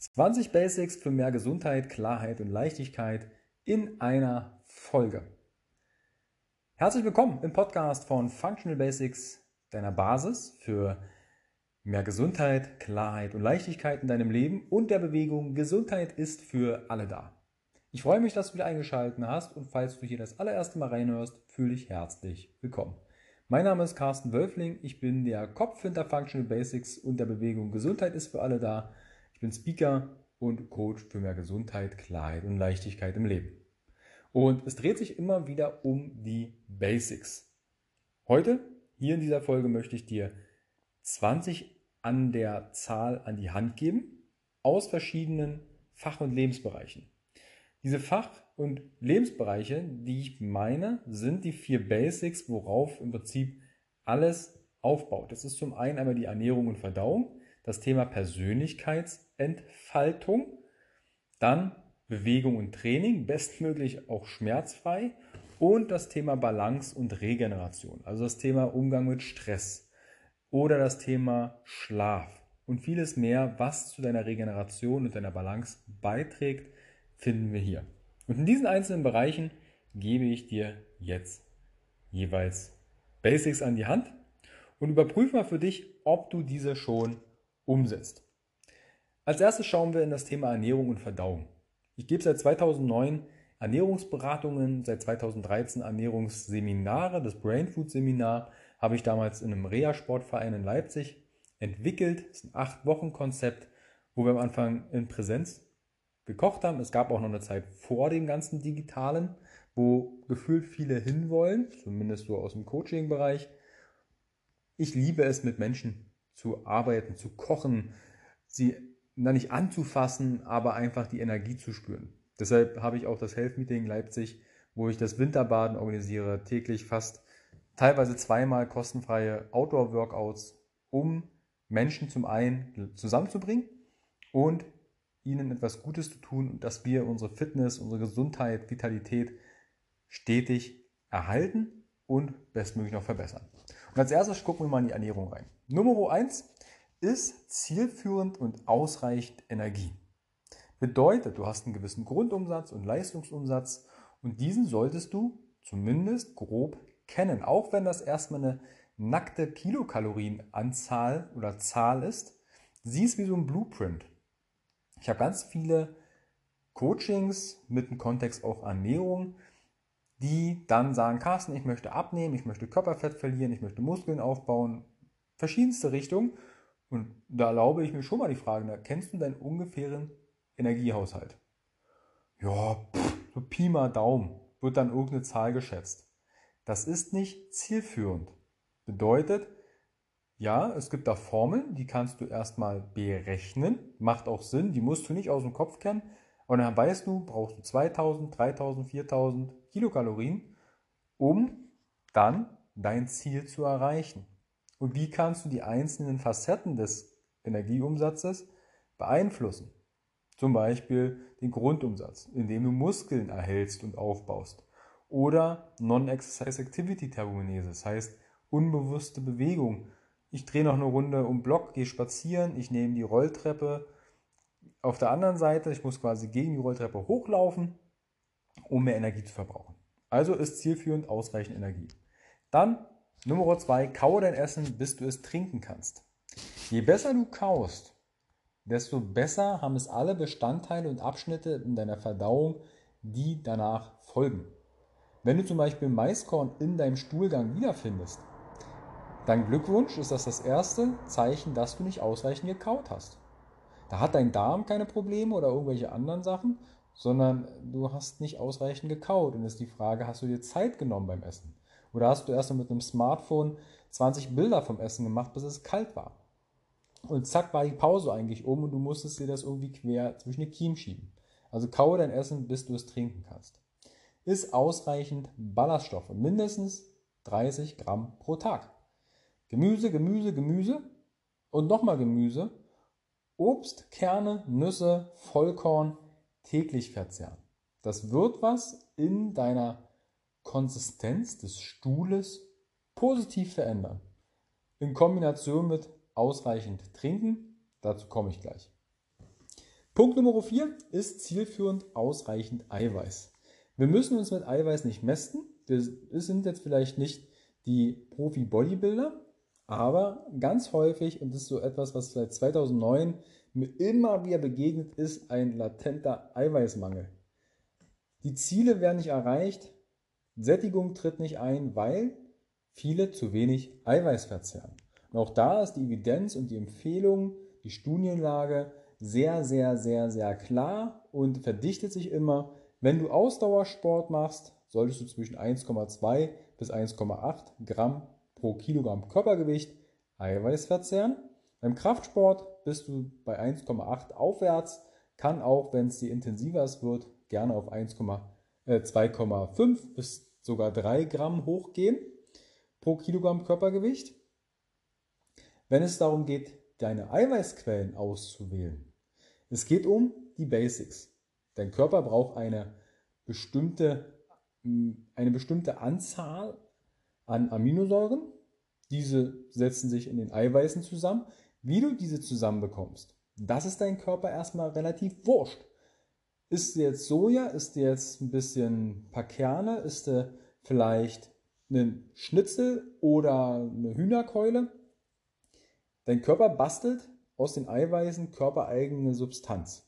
20 Basics für mehr Gesundheit, Klarheit und Leichtigkeit in einer Folge. Herzlich willkommen im Podcast von Functional Basics, deiner Basis für mehr Gesundheit, Klarheit und Leichtigkeit in deinem Leben und der Bewegung Gesundheit ist für alle da. Ich freue mich, dass du wieder eingeschaltet hast und falls du hier das allererste Mal reinhörst, fühle dich herzlich willkommen. Mein Name ist Carsten Wölfling, ich bin der Kopf hinter Functional Basics und der Bewegung Gesundheit ist für alle da ich bin Speaker und Coach für mehr Gesundheit, Klarheit und Leichtigkeit im Leben. Und es dreht sich immer wieder um die Basics. Heute, hier in dieser Folge, möchte ich dir 20 an der Zahl an die Hand geben aus verschiedenen Fach- und Lebensbereichen. Diese Fach- und Lebensbereiche, die ich meine, sind die vier Basics, worauf im Prinzip alles aufbaut. Das ist zum einen einmal die Ernährung und Verdauung, das Thema Persönlichkeitsentfaltung, dann Bewegung und Training, bestmöglich auch schmerzfrei. Und das Thema Balance und Regeneration, also das Thema Umgang mit Stress oder das Thema Schlaf. Und vieles mehr, was zu deiner Regeneration und deiner Balance beiträgt, finden wir hier. Und in diesen einzelnen Bereichen gebe ich dir jetzt jeweils Basics an die Hand und überprüfe mal für dich, ob du diese schon umsetzt. Als erstes schauen wir in das Thema Ernährung und Verdauung. Ich gebe seit 2009 Ernährungsberatungen, seit 2013 Ernährungsseminare. Das Brain Food Seminar habe ich damals in einem Reha-Sportverein in Leipzig entwickelt. Das ist ein acht Wochen Konzept, wo wir am Anfang in Präsenz gekocht haben. Es gab auch noch eine Zeit vor dem ganzen Digitalen, wo gefühlt viele hinwollen, zumindest so aus dem Coaching-Bereich. Ich liebe es, mit Menschen zu arbeiten, zu kochen, sie na nicht anzufassen, aber einfach die Energie zu spüren. Deshalb habe ich auch das Health Meeting Leipzig, wo ich das Winterbaden organisiere, täglich fast teilweise zweimal kostenfreie Outdoor-Workouts, um Menschen zum einen zusammenzubringen und ihnen etwas Gutes zu tun dass wir unsere Fitness, unsere Gesundheit, Vitalität stetig erhalten und bestmöglich noch verbessern. Und als erstes gucken wir mal in die Ernährung rein. Nummer 1 ist zielführend und ausreichend Energie. Bedeutet, du hast einen gewissen Grundumsatz und Leistungsumsatz und diesen solltest du zumindest grob kennen. Auch wenn das erstmal eine nackte Kilokalorienanzahl oder Zahl ist, sieh es wie so ein Blueprint. Ich habe ganz viele Coachings mit dem Kontext auch Ernährung, die dann sagen, Carsten, ich möchte abnehmen, ich möchte Körperfett verlieren, ich möchte Muskeln aufbauen, verschiedenste Richtungen. Und da erlaube ich mir schon mal die Frage, na, kennst du deinen ungefähren Energiehaushalt? Ja, pff, so Pi mal Daumen wird dann irgendeine Zahl geschätzt. Das ist nicht zielführend. Bedeutet, ja, es gibt da Formeln, die kannst du erstmal berechnen. Macht auch Sinn, die musst du nicht aus dem Kopf kennen. Aber dann weißt du, brauchst du 2000, 3000, 4000 Kilokalorien, um dann dein Ziel zu erreichen. Und wie kannst du die einzelnen Facetten des Energieumsatzes beeinflussen? Zum Beispiel den Grundumsatz, indem du Muskeln erhältst und aufbaust. Oder Non-Exercise Activity Thermogenese, das heißt unbewusste Bewegung. Ich drehe noch eine Runde um Block, gehe spazieren, ich nehme die Rolltreppe auf der anderen Seite, ich muss quasi gegen die Rolltreppe hochlaufen, um mehr Energie zu verbrauchen. Also ist zielführend ausreichend Energie. Dann Nummer zwei, kaue dein Essen, bis du es trinken kannst. Je besser du kaust, desto besser haben es alle Bestandteile und Abschnitte in deiner Verdauung, die danach folgen. Wenn du zum Beispiel Maiskorn in deinem Stuhlgang wiederfindest, dann Glückwunsch ist das das erste Zeichen, dass du nicht ausreichend gekaut hast. Da hat dein Darm keine Probleme oder irgendwelche anderen Sachen, sondern du hast nicht ausreichend gekaut. Und ist die Frage, hast du dir Zeit genommen beim Essen? Oder hast du erst mal mit einem Smartphone 20 Bilder vom Essen gemacht, bis es kalt war? Und zack war die Pause eigentlich um und du musstest dir das irgendwie quer zwischen die Kiemen schieben. Also kaue dein Essen, bis du es trinken kannst. Ist ausreichend Ballaststoffe, mindestens 30 Gramm pro Tag. Gemüse, Gemüse, Gemüse und nochmal Gemüse. Obst, Kerne, Nüsse, Vollkorn täglich verzehren. Das wird was in deiner Konsistenz des Stuhles positiv verändern. In Kombination mit ausreichend Trinken, dazu komme ich gleich. Punkt Nummer 4 ist zielführend ausreichend Eiweiß. Wir müssen uns mit Eiweiß nicht messen. Wir sind jetzt vielleicht nicht die Profi-Bodybuilder, aber ganz häufig, und das ist so etwas, was seit 2009 mir immer wieder begegnet, ist ein latenter Eiweißmangel. Die Ziele werden nicht erreicht, Sättigung tritt nicht ein, weil viele zu wenig Eiweiß verzehren. Und auch da ist die Evidenz und die Empfehlung, die Studienlage sehr, sehr, sehr, sehr klar und verdichtet sich immer. Wenn du Ausdauersport machst, solltest du zwischen 1,2 bis 1,8 Gramm pro Kilogramm Körpergewicht Eiweiß verzehren. Beim Kraftsport bist du bei 1,8 aufwärts, kann auch, wenn es dir intensiver wird, gerne auf 2,5 äh, bis sogar 3 Gramm hochgehen pro Kilogramm Körpergewicht. Wenn es darum geht, deine Eiweißquellen auszuwählen, es geht um die Basics. Dein Körper braucht eine bestimmte, eine bestimmte Anzahl an Aminosäuren. Diese setzen sich in den Eiweißen zusammen. Wie du diese zusammenbekommst, das ist dein Körper erstmal relativ wurscht. Ist jetzt Soja? Ist jetzt ein bisschen ein paar Kerne? Ist der vielleicht ein Schnitzel oder eine Hühnerkeule? Dein Körper bastelt aus den Eiweißen körpereigene Substanz.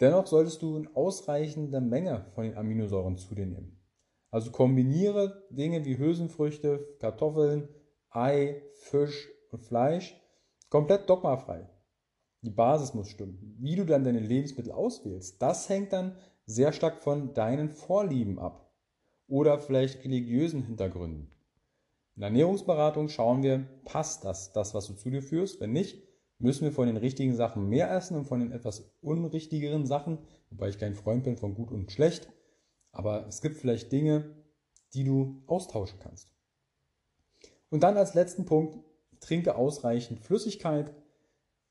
Dennoch solltest du in ausreichender Menge von den Aminosäuren zu dir nehmen. Also kombiniere Dinge wie Hülsenfrüchte, Kartoffeln, Ei, Fisch und Fleisch komplett dogmafrei. Die Basis muss stimmen. Wie du dann deine Lebensmittel auswählst, das hängt dann sehr stark von deinen Vorlieben ab oder vielleicht religiösen Hintergründen. In der Ernährungsberatung schauen wir, passt das, das, was du zu dir führst? Wenn nicht, müssen wir von den richtigen Sachen mehr essen und von den etwas unrichtigeren Sachen, wobei ich kein Freund bin von gut und schlecht, aber es gibt vielleicht Dinge, die du austauschen kannst. Und dann als letzten Punkt, trinke ausreichend Flüssigkeit,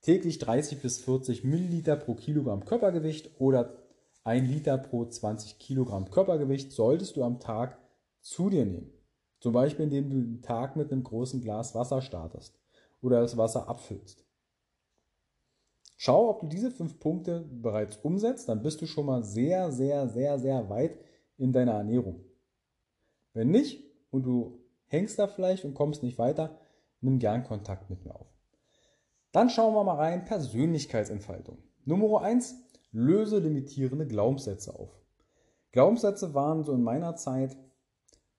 täglich 30 bis 40 Milliliter pro Kilogramm Körpergewicht oder 1 Liter pro 20 Kilogramm Körpergewicht solltest du am Tag zu dir nehmen. Zum Beispiel, indem du den Tag mit einem großen Glas Wasser startest oder das Wasser abfüllst. Schau, ob du diese fünf Punkte bereits umsetzt, dann bist du schon mal sehr, sehr, sehr, sehr weit in deiner Ernährung. Wenn nicht und du hängst da vielleicht und kommst nicht weiter, nimm gern Kontakt mit mir auf. Dann schauen wir mal rein, Persönlichkeitsentfaltung. Nummer 1, löse limitierende Glaubenssätze auf. Glaubenssätze waren so in meiner Zeit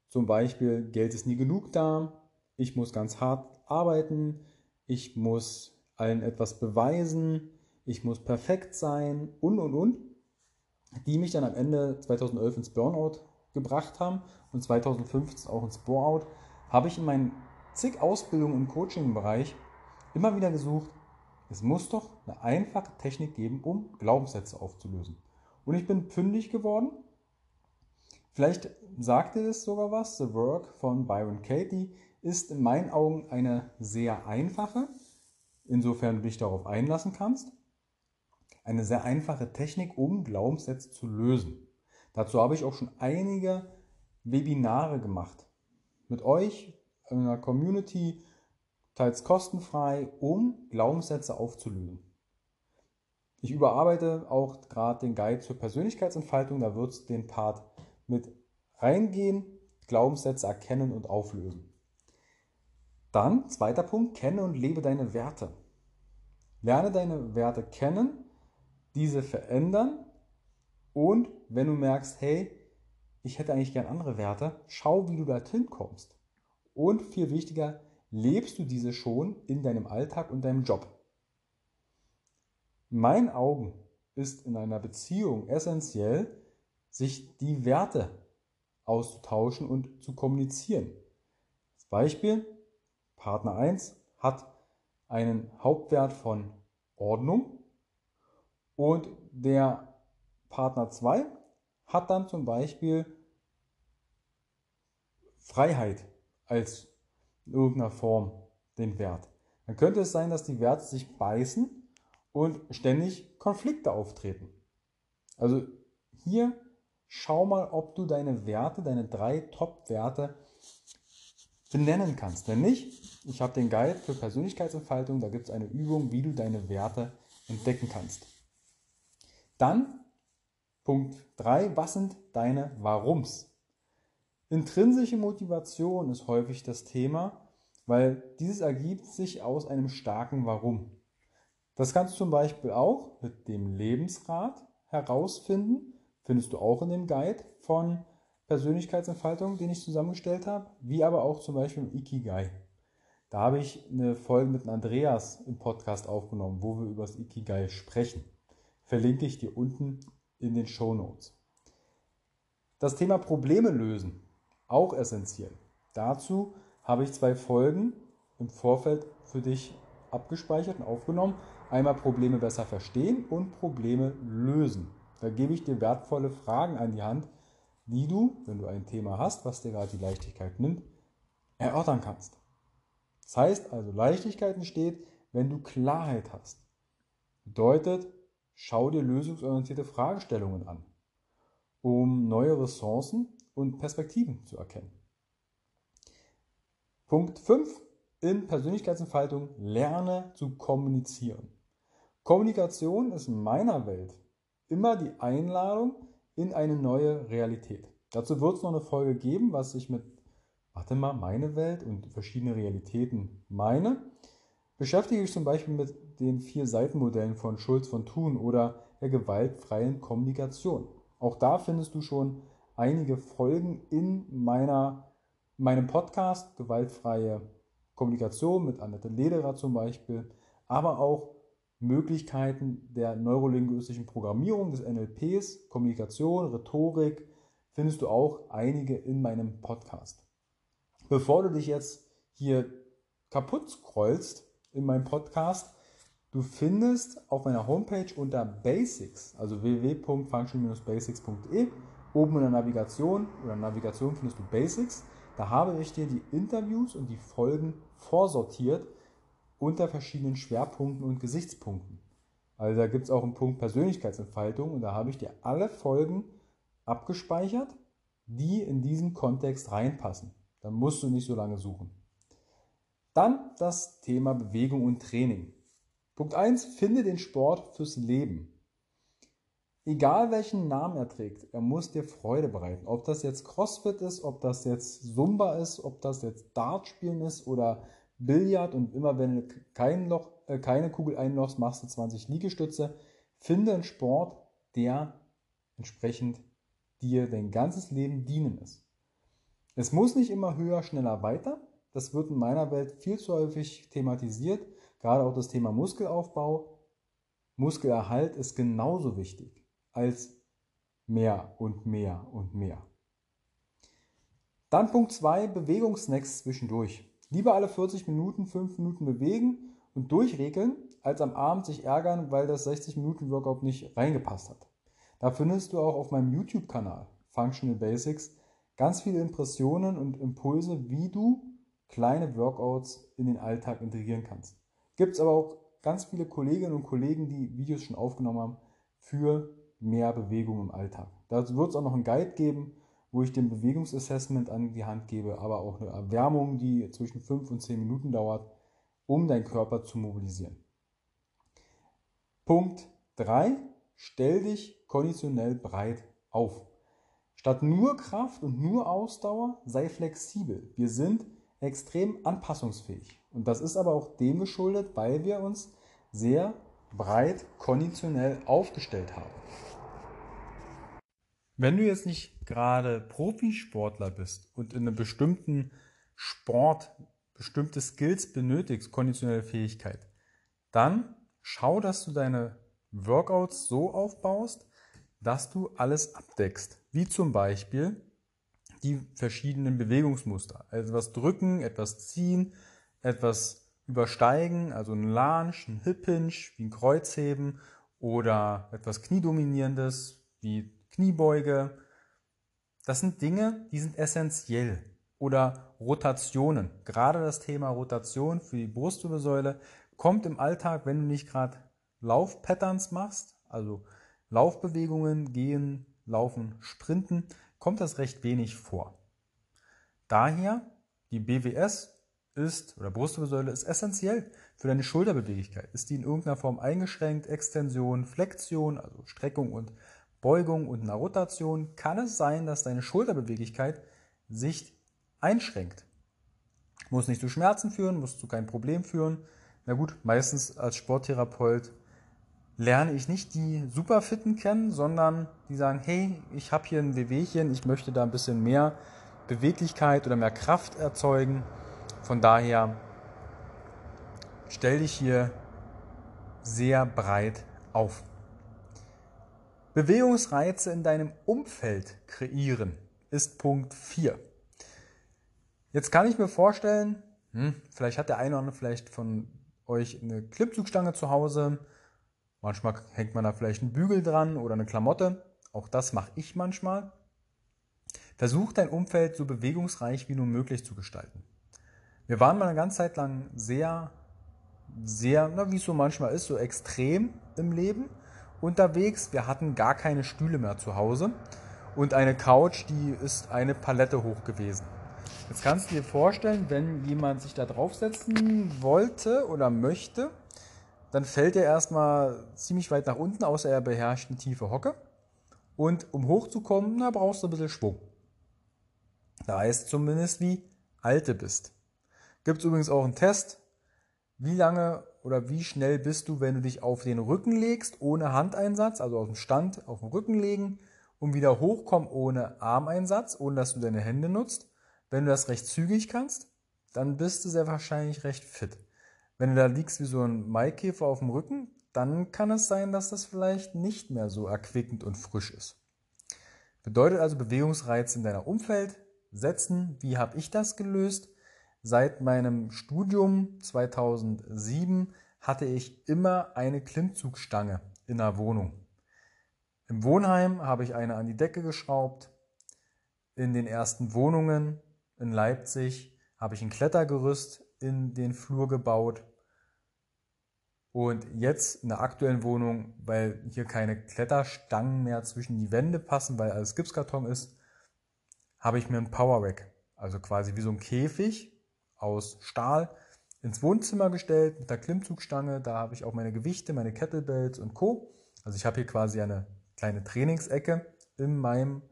zum Beispiel, Geld ist nie genug da, ich muss ganz hart arbeiten, ich muss allen etwas beweisen, ich muss perfekt sein und und und, die mich dann am Ende 2011 ins Burnout gebracht haben und 2015 auch ins Bore-out, habe ich in meinen zig Ausbildungen im Coaching-Bereich immer wieder gesucht, es muss doch eine einfache Technik geben, um Glaubenssätze aufzulösen. Und ich bin fündig geworden. Vielleicht sagt ihr es sogar was. The Work von Byron Katie ist in meinen Augen eine sehr einfache, insofern du dich darauf einlassen kannst, eine sehr einfache Technik, um Glaubenssätze zu lösen. Dazu habe ich auch schon einige Webinare gemacht. Mit euch in einer Community, teils kostenfrei, um Glaubenssätze aufzulösen. Ich überarbeite auch gerade den Guide zur Persönlichkeitsentfaltung, da wird es den Part mit reingehen, Glaubenssätze erkennen und auflösen. Dann, zweiter Punkt, kenne und lebe deine Werte. Lerne deine Werte kennen, diese verändern und wenn du merkst, hey, ich hätte eigentlich gern andere Werte, schau, wie du dorthin kommst. Und viel wichtiger, lebst du diese schon in deinem Alltag und deinem Job? In meinen Augen ist in einer Beziehung essentiell, sich die Werte auszutauschen und zu kommunizieren. Als Beispiel, Partner 1 hat einen Hauptwert von Ordnung und der Partner 2 hat dann zum Beispiel Freiheit als in irgendeiner Form den Wert. Dann könnte es sein, dass die Werte sich beißen und ständig Konflikte auftreten. Also hier schau mal, ob du deine Werte, deine drei Top-Werte benennen kannst. Wenn nicht, ich habe den Guide für Persönlichkeitsentfaltung, da gibt es eine Übung, wie du deine Werte entdecken kannst. Dann Punkt 3, was sind deine Warums? Intrinsische Motivation ist häufig das Thema, weil dieses ergibt sich aus einem starken Warum. Das kannst du zum Beispiel auch mit dem Lebensrat herausfinden, findest du auch in dem Guide von Persönlichkeitsentfaltung, den ich zusammengestellt habe, wie aber auch zum Beispiel im Ikigai. Da habe ich eine Folge mit Andreas im Podcast aufgenommen, wo wir über das Ikigai sprechen. Verlinke ich dir unten in den Show Notes. Das Thema Probleme lösen, auch essentiell. Dazu habe ich zwei Folgen im Vorfeld für dich abgespeichert und aufgenommen. Einmal Probleme besser verstehen und Probleme lösen. Da gebe ich dir wertvolle Fragen an die Hand, die du, wenn du ein Thema hast, was dir gerade die Leichtigkeit nimmt, erörtern kannst. Das heißt also, Leichtigkeit entsteht, wenn du Klarheit hast. Bedeutet, schau dir lösungsorientierte Fragestellungen an, um neue Ressourcen und Perspektiven zu erkennen. Punkt 5 in Persönlichkeitsentfaltung, lerne zu kommunizieren. Kommunikation ist in meiner Welt immer die Einladung in eine neue Realität. Dazu wird es noch eine Folge geben, was ich mit, warte mal, meine Welt und verschiedene Realitäten meine. Beschäftige ich zum Beispiel mit den vier Seitenmodellen von Schulz von Thun oder der gewaltfreien Kommunikation. Auch da findest du schon einige Folgen in meiner, meinem Podcast Gewaltfreie Kommunikation mit Annette Lederer zum Beispiel, aber auch Möglichkeiten der neurolinguistischen Programmierung des NLPs, Kommunikation, Rhetorik, findest du auch einige in meinem Podcast. Bevor du dich jetzt hier kaputt scrollst in meinem Podcast, du findest auf meiner Homepage unter Basics, also www.function-basics.de, oben in der Navigation oder Navigation findest du Basics. Da habe ich dir die Interviews und die Folgen vorsortiert unter verschiedenen Schwerpunkten und Gesichtspunkten. Also da gibt es auch einen Punkt Persönlichkeitsentfaltung und da habe ich dir alle Folgen abgespeichert, die in diesen Kontext reinpassen. Da musst du nicht so lange suchen. Dann das Thema Bewegung und Training. Punkt 1, finde den Sport fürs Leben. Egal welchen Namen er trägt, er muss dir Freude bereiten. Ob das jetzt CrossFit ist, ob das jetzt Zumba ist, ob das jetzt Dartspielen ist oder Billard und immer wenn du kein Loch, äh, keine Kugel einlochst, machst du 20 Liegestütze. Finde einen Sport, der entsprechend dir dein ganzes Leben dienen ist. Es muss nicht immer höher, schneller, weiter. Das wird in meiner Welt viel zu häufig thematisiert. Gerade auch das Thema Muskelaufbau. Muskelerhalt ist genauso wichtig als mehr und mehr und mehr. Dann Punkt 2, Bewegungsnacks zwischendurch. Lieber alle 40 Minuten 5 Minuten bewegen und durchregeln, als am Abend sich ärgern, weil das 60 Minuten Workout nicht reingepasst hat. Da findest du auch auf meinem YouTube-Kanal Functional Basics ganz viele Impressionen und Impulse, wie du kleine Workouts in den Alltag integrieren kannst. Gibt es aber auch ganz viele Kolleginnen und Kollegen, die Videos schon aufgenommen haben für mehr Bewegung im Alltag. Dazu wird es auch noch einen Guide geben, wo ich den Bewegungsassessment an die Hand gebe, aber auch eine Erwärmung, die zwischen 5 und 10 Minuten dauert, um deinen Körper zu mobilisieren. Punkt 3. Stell dich konditionell breit auf. Statt nur Kraft und nur Ausdauer, sei flexibel. Wir sind extrem anpassungsfähig. Und das ist aber auch dem geschuldet, weil wir uns sehr breit konditionell aufgestellt haben. Wenn du jetzt nicht gerade Profisportler bist und in einem bestimmten Sport bestimmte Skills benötigst, konditionelle Fähigkeit, dann schau, dass du deine Workouts so aufbaust, dass du alles abdeckst. Wie zum Beispiel die verschiedenen Bewegungsmuster. Etwas drücken, etwas ziehen, etwas übersteigen, also ein Lunge, ein Hip Hinge, wie ein Kreuzheben oder etwas Kniedominierendes, wie Kniebeuge. Das sind Dinge, die sind essentiell. Oder Rotationen. Gerade das Thema Rotation für die Brustwirbelsäule kommt im Alltag, wenn du nicht gerade Laufpatterns machst, also Laufbewegungen, gehen, laufen, sprinten, kommt das recht wenig vor. Daher die BWS ist oder Brustwirbelsäule ist essentiell für deine Schulterbeweglichkeit. Ist die in irgendeiner Form eingeschränkt, Extension, Flexion, also Streckung und Beugung und eine Rotation, kann es sein, dass deine Schulterbeweglichkeit sich einschränkt. Muss nicht zu Schmerzen führen, muss zu keinem Problem führen. Na gut, meistens als Sporttherapeut lerne ich nicht die Superfitten kennen, sondern die sagen, hey, ich habe hier ein Wehwehchen, ich möchte da ein bisschen mehr Beweglichkeit oder mehr Kraft erzeugen. Von daher stell dich hier sehr breit auf. Bewegungsreize in deinem Umfeld kreieren ist Punkt 4. Jetzt kann ich mir vorstellen, hm, vielleicht hat der eine oder andere vielleicht von euch eine Klimmzugstange zu Hause. Manchmal hängt man da vielleicht einen Bügel dran oder eine Klamotte. Auch das mache ich manchmal. Versuch dein Umfeld so bewegungsreich wie nur möglich zu gestalten. Wir waren mal eine ganze Zeit lang sehr, sehr, na, wie es so manchmal ist, so extrem im Leben unterwegs. Wir hatten gar keine Stühle mehr zu Hause und eine Couch, die ist eine Palette hoch gewesen. Jetzt kannst du dir vorstellen, wenn jemand sich da draufsetzen wollte oder möchte, dann fällt er erstmal ziemlich weit nach unten, außer er beherrscht eine tiefe Hocke. Und um hochzukommen, da brauchst du ein bisschen Schwung. Da heißt zumindest, wie alt du bist. Gibt es übrigens auch einen Test, wie lange oder wie schnell bist du, wenn du dich auf den Rücken legst, ohne Handeinsatz, also aus dem Stand auf den Rücken legen und wieder hochkommen ohne Armeinsatz, ohne dass du deine Hände nutzt. Wenn du das recht zügig kannst, dann bist du sehr wahrscheinlich recht fit. Wenn du da liegst wie so ein Maikäfer auf dem Rücken, dann kann es sein, dass das vielleicht nicht mehr so erquickend und frisch ist. Bedeutet also Bewegungsreiz in deiner Umfeld setzen. Wie habe ich das gelöst? Seit meinem Studium 2007 hatte ich immer eine Klimmzugstange in der Wohnung. Im Wohnheim habe ich eine an die Decke geschraubt. In den ersten Wohnungen in Leipzig habe ich ein Klettergerüst in den Flur gebaut. Und jetzt in der aktuellen Wohnung, weil hier keine Kletterstangen mehr zwischen die Wände passen, weil alles Gipskarton ist, habe ich mir ein Power Rack, also quasi wie so ein Käfig aus Stahl, ins Wohnzimmer gestellt mit der Klimmzugstange. Da habe ich auch meine Gewichte, meine Kettlebells und Co. Also ich habe hier quasi eine kleine Trainingsecke in meinem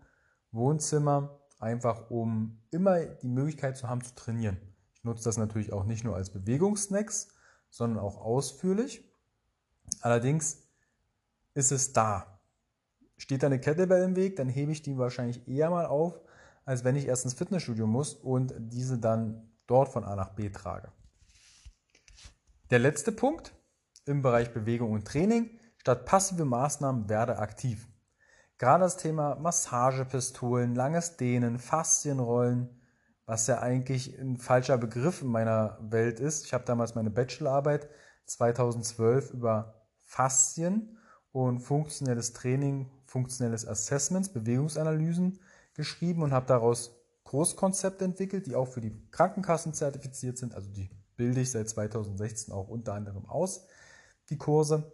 Wohnzimmer, einfach um immer die Möglichkeit zu haben zu trainieren. Ich nutze das natürlich auch nicht nur als Bewegungssnacks, sondern auch ausführlich. Allerdings ist es da. Steht da eine Kettlebell im Weg, dann hebe ich die wahrscheinlich eher mal auf, als wenn ich erst ins Fitnessstudio muss und diese dann dort von A nach B trage. Der letzte Punkt im Bereich Bewegung und Training. Statt passive Maßnahmen werde aktiv. Gerade das Thema Massagepistolen, langes Dehnen, Faszienrollen, was ja eigentlich ein falscher Begriff in meiner Welt ist. Ich habe damals meine Bachelorarbeit 2012 über Faszien und funktionelles Training, funktionelles Assessments, Bewegungsanalysen geschrieben und habe daraus Kurskonzepte entwickelt, die auch für die Krankenkassen zertifiziert sind. Also die bilde ich seit 2016 auch unter anderem aus, die Kurse.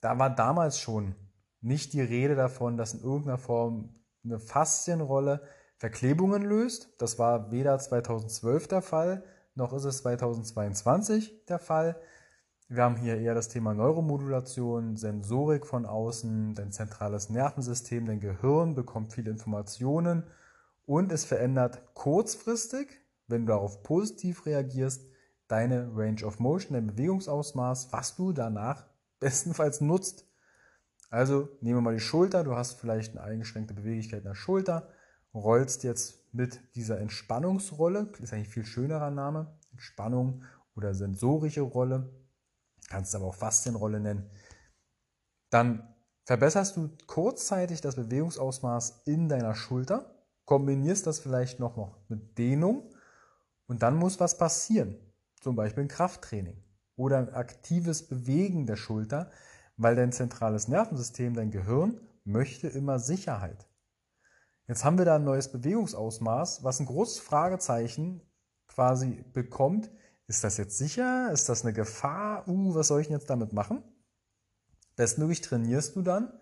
Da war damals schon nicht die Rede davon, dass in irgendeiner Form eine Faszienrolle Verklebungen löst. Das war weder 2012 der Fall, noch ist es 2022 der Fall. Wir haben hier eher das Thema Neuromodulation, Sensorik von außen, dein zentrales Nervensystem, dein Gehirn bekommt viele Informationen und es verändert kurzfristig, wenn du darauf positiv reagierst, deine Range of Motion, dein Bewegungsausmaß, was du danach bestenfalls nutzt. Also nehmen wir mal die Schulter, du hast vielleicht eine eingeschränkte Beweglichkeit in der Schulter, rollst jetzt mit dieser Entspannungsrolle, ist eigentlich ein viel schönerer Name, Entspannung oder sensorische Rolle, kannst aber auch Faszienrolle nennen, dann verbesserst du kurzzeitig das Bewegungsausmaß in deiner Schulter, kombinierst das vielleicht noch, noch mit Dehnung und dann muss was passieren, zum Beispiel ein Krafttraining oder ein aktives Bewegen der Schulter, weil dein zentrales Nervensystem, dein Gehirn, möchte immer Sicherheit. Jetzt haben wir da ein neues Bewegungsausmaß, was ein großes Fragezeichen quasi bekommt. Ist das jetzt sicher? Ist das eine Gefahr? Uh, was soll ich denn jetzt damit machen? Bestmöglich trainierst du dann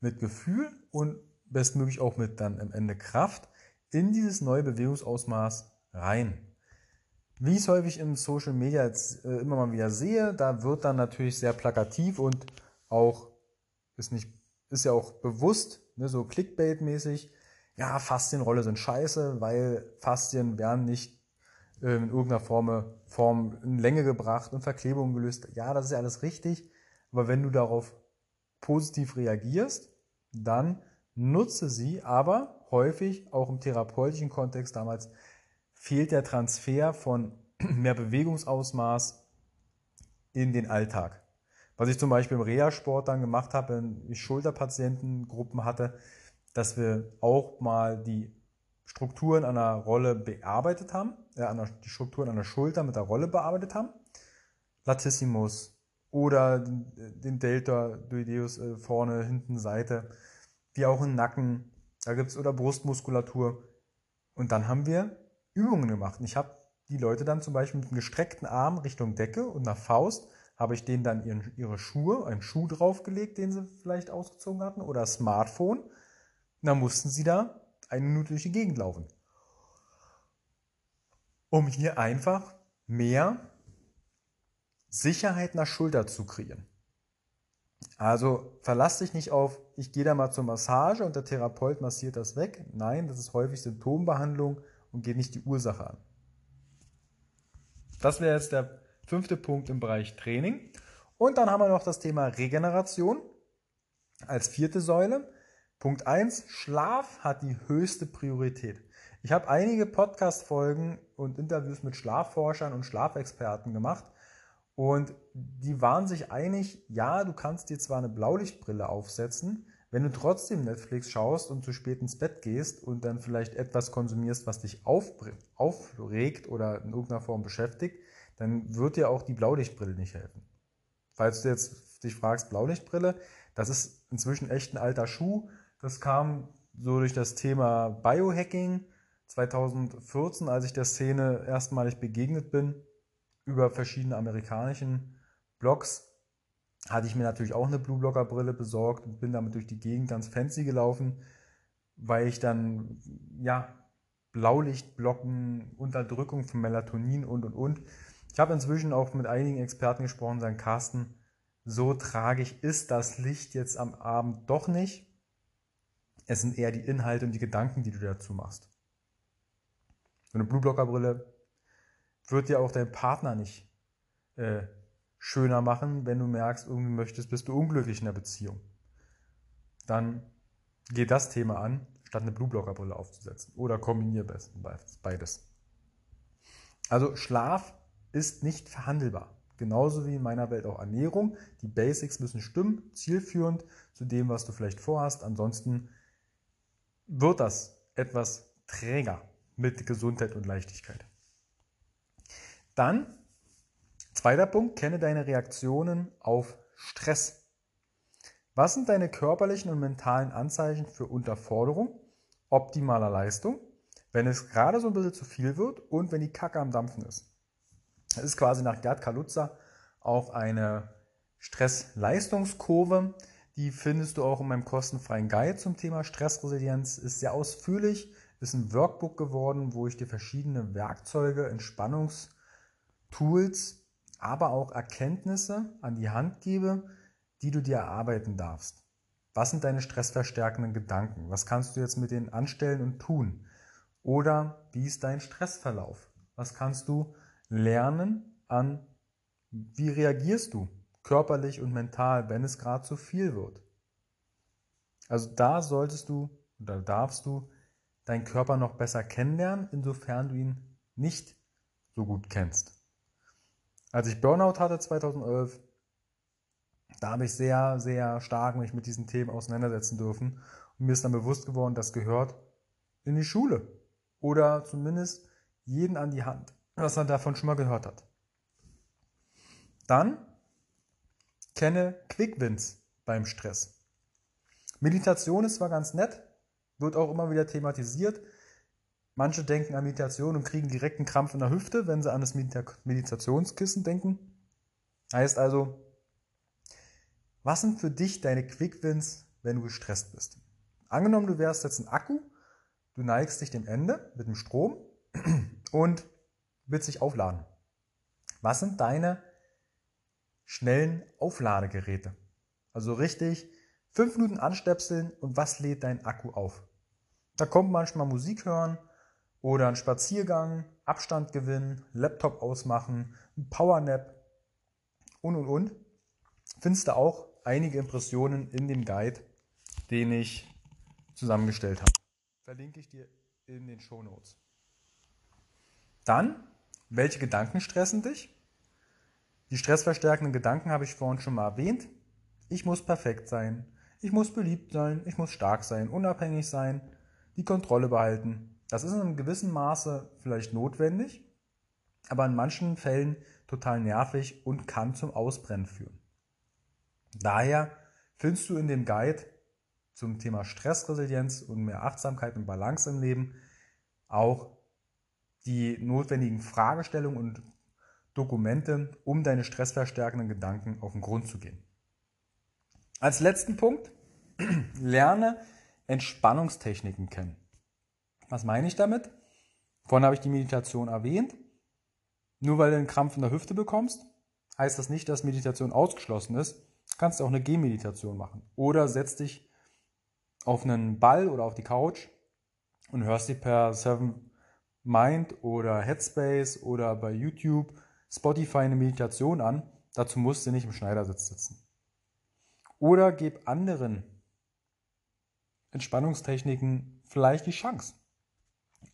mit Gefühl und bestmöglich auch mit dann am Ende Kraft in dieses neue Bewegungsausmaß rein. Wie ich es häufig im Social Media jetzt äh, immer mal wieder sehe, da wird dann natürlich sehr plakativ und auch ist nicht ist ja auch bewusst, ne, so Clickbait-mäßig, ja, Faszienrolle sind scheiße, weil Faszien werden nicht äh, in irgendeiner Form, Form in Länge gebracht und Verklebung gelöst. Ja, das ist ja alles richtig, aber wenn du darauf positiv reagierst, dann nutze sie, aber häufig auch im therapeutischen Kontext damals fehlt der Transfer von mehr Bewegungsausmaß in den Alltag. Was ich zum Beispiel im Reha-Sport dann gemacht habe, wenn ich Schulterpatientengruppen hatte, dass wir auch mal die Strukturen einer Rolle bearbeitet haben, äh, die Strukturen einer Schulter mit der Rolle bearbeitet haben. Latissimus oder den Delta Duideus äh, vorne, hinten, Seite, wie auch im Nacken, da gibt's oder Brustmuskulatur. Und dann haben wir Übungen gemacht. Und ich habe die Leute dann zum Beispiel mit einem gestreckten Arm Richtung Decke und einer Faust habe ich denen dann ihren, ihre Schuhe, einen Schuh draufgelegt, den sie vielleicht ausgezogen hatten, oder Smartphone. Und dann mussten sie da eine Minute durch die Gegend laufen. Um hier einfach mehr Sicherheit nach Schulter zu kreieren. Also verlass dich nicht auf, ich gehe da mal zur Massage und der Therapeut massiert das weg. Nein, das ist häufig Symptombehandlung und geht nicht die Ursache an. Das wäre jetzt der fünfte Punkt im Bereich Training. Und dann haben wir noch das Thema Regeneration als vierte Säule. Punkt 1, Schlaf hat die höchste Priorität. Ich habe einige Podcast-Folgen und Interviews mit Schlafforschern und Schlafexperten gemacht und die waren sich einig, ja, du kannst dir zwar eine Blaulichtbrille aufsetzen, wenn du trotzdem Netflix schaust und zu spät ins Bett gehst und dann vielleicht etwas konsumierst, was dich aufregt oder in irgendeiner Form beschäftigt, dann wird dir auch die Blaulichtbrille nicht helfen. Falls du jetzt dich fragst, Blaulichtbrille, das ist inzwischen echt ein alter Schuh. Das kam so durch das Thema Biohacking 2014, als ich der Szene erstmalig begegnet bin, über verschiedene amerikanischen Blogs, hatte ich mir natürlich auch eine Blue Blocker Brille besorgt und bin damit durch die Gegend ganz fancy gelaufen, weil ich dann, ja, Blaulichtblocken, Unterdrückung von Melatonin und und und ich habe inzwischen auch mit einigen Experten gesprochen, sagen, Carsten, so tragisch ist das Licht jetzt am Abend doch nicht. Es sind eher die Inhalte und die Gedanken, die du dazu machst. So eine Blueblocker-Brille wird dir auch dein Partner nicht äh, schöner machen, wenn du merkst, irgendwie möchtest, bist du unglücklich in der Beziehung. Dann geh das Thema an, statt eine Blueblocker-Brille aufzusetzen. Oder kombinier beides. Also Schlaf ist nicht verhandelbar. Genauso wie in meiner Welt auch Ernährung. Die Basics müssen stimmen, zielführend zu dem, was du vielleicht vorhast. Ansonsten wird das etwas träger mit Gesundheit und Leichtigkeit. Dann, zweiter Punkt, kenne deine Reaktionen auf Stress. Was sind deine körperlichen und mentalen Anzeichen für Unterforderung, optimaler Leistung, wenn es gerade so ein bisschen zu viel wird und wenn die Kacke am Dampfen ist? Das ist quasi nach Gerd Kaluza auch eine Stress-Leistungskurve. Die findest du auch in meinem kostenfreien Guide zum Thema Stressresilienz. Ist sehr ausführlich, ist ein Workbook geworden, wo ich dir verschiedene Werkzeuge, Entspannungstools, aber auch Erkenntnisse an die Hand gebe, die du dir erarbeiten darfst. Was sind deine stressverstärkenden Gedanken? Was kannst du jetzt mit denen anstellen und tun? Oder wie ist dein Stressverlauf? Was kannst du lernen an, wie reagierst du körperlich und mental, wenn es gerade zu viel wird. Also da solltest du oder darfst du deinen Körper noch besser kennenlernen, insofern du ihn nicht so gut kennst. Als ich Burnout hatte 2011, da habe ich sehr, sehr stark mich mit diesen Themen auseinandersetzen dürfen. Und mir ist dann bewusst geworden, das gehört in die Schule. Oder zumindest jeden an die Hand was er davon schon mal gehört hat. Dann kenne Quickwins beim Stress. Meditation ist zwar ganz nett, wird auch immer wieder thematisiert. Manche denken an Meditation und kriegen direkt einen Krampf in der Hüfte, wenn sie an das Meditationskissen denken. Heißt also, was sind für dich deine Quickwins, wenn du gestresst bist? Angenommen, du wärst jetzt ein Akku, du neigst dich dem Ende mit dem Strom und willst dich aufladen. Was sind deine schnellen Aufladegeräte? Also richtig fünf Minuten anstöpseln und was lädt dein Akku auf? Da kommt manchmal Musik hören oder ein Spaziergang, Abstand gewinnen, Laptop ausmachen, Powernap und und und. Findest du auch einige Impressionen in dem Guide, den ich zusammengestellt habe. Verlinke ich dir in den Show Notes. Dann, welche Gedanken stressen dich? Die stressverstärkenden Gedanken habe ich vorhin schon mal erwähnt. Ich muss perfekt sein, ich muss beliebt sein, ich muss stark sein, unabhängig sein, die Kontrolle behalten. Das ist in einem gewissen Maße vielleicht notwendig, aber in manchen Fällen total nervig und kann zum Ausbrennen führen. Daher findest du in dem Guide zum Thema Stressresilienz und mehr Achtsamkeit und Balance im Leben auch die notwendigen Fragestellungen und Dokumente, um deine stressverstärkenden Gedanken auf den Grund zu gehen. Als letzten Punkt, lerne Entspannungstechniken kennen. Was meine ich damit? Vorhin habe ich die Meditation erwähnt. Nur weil du einen Krampf in der Hüfte bekommst, heißt das nicht, dass Meditation ausgeschlossen ist. Du kannst auch eine Gehmeditation machen. Oder setz dich auf einen Ball oder auf die Couch und hörst dir per Seven Mind oder Headspace oder bei YouTube, Spotify eine Meditation an. Dazu musst du nicht im Schneidersitz sitzen. Oder gib anderen Entspannungstechniken vielleicht die Chance.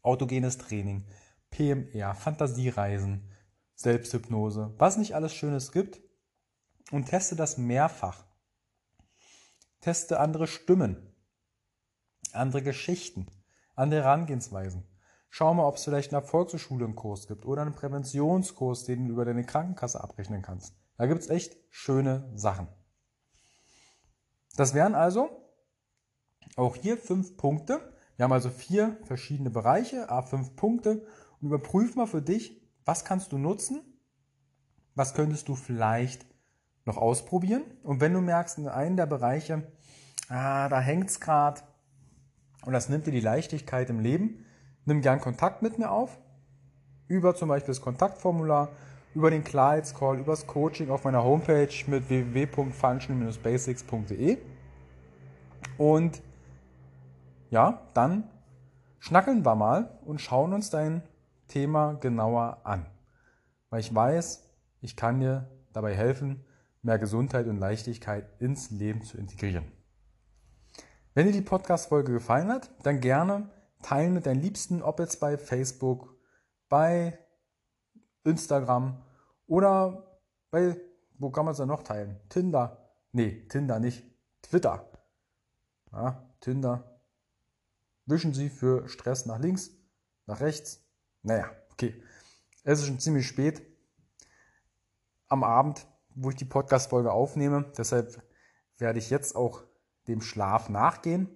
Autogenes Training, PMR, Fantasiereisen, Selbsthypnose, was nicht alles Schönes gibt. Und teste das mehrfach. Teste andere Stimmen, andere Geschichten, andere Herangehensweisen. Schau mal, ob es vielleicht eine Volkshochschule einen Kurs gibt oder einen Präventionskurs, den du über deine Krankenkasse abrechnen kannst. Da gibt es echt schöne Sachen. Das wären also auch hier fünf Punkte. Wir haben also vier verschiedene Bereiche, a fünf Punkte. Und überprüf mal für dich, was kannst du nutzen, was könntest du vielleicht noch ausprobieren? Und wenn du merkst, in einem der Bereiche, ah, da hängt's gerade und das nimmt dir die Leichtigkeit im Leben, nimm gern Kontakt mit mir auf, über zum Beispiel das Kontaktformular, über den Klarheitscall, über das Coaching auf meiner Homepage mit www.function-basics.de. Und ja, dann schnackeln wir mal und schauen uns dein Thema genauer an. Weil ich weiß, ich kann dir dabei helfen, mehr Gesundheit und Leichtigkeit ins Leben zu integrieren. Wenn dir die Podcast-Folge gefallen hat, dann gerne teilen mit deinen Liebsten, ob jetzt bei Facebook, bei Instagram oder bei, wo kann man es denn noch teilen? Tinder. Nee, Tinder nicht. Twitter. Ja, Tinder. Wischen Sie für Stress nach links, nach rechts. Naja, okay. Es ist schon ziemlich spät am Abend, wo ich die Podcast-Folge aufnehme. Deshalb werde ich jetzt auch dem Schlaf nachgehen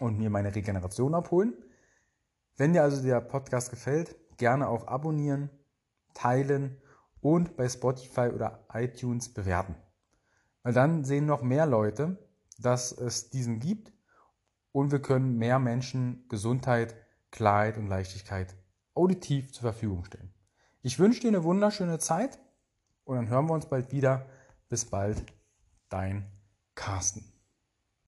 und mir meine Regeneration abholen. Wenn dir also der Podcast gefällt, gerne auch abonnieren, teilen und bei Spotify oder iTunes bewerten. Weil dann sehen noch mehr Leute, dass es diesen gibt und wir können mehr Menschen Gesundheit, Klarheit und Leichtigkeit auditiv zur Verfügung stellen. Ich wünsche dir eine wunderschöne Zeit und dann hören wir uns bald wieder. Bis bald, dein Carsten.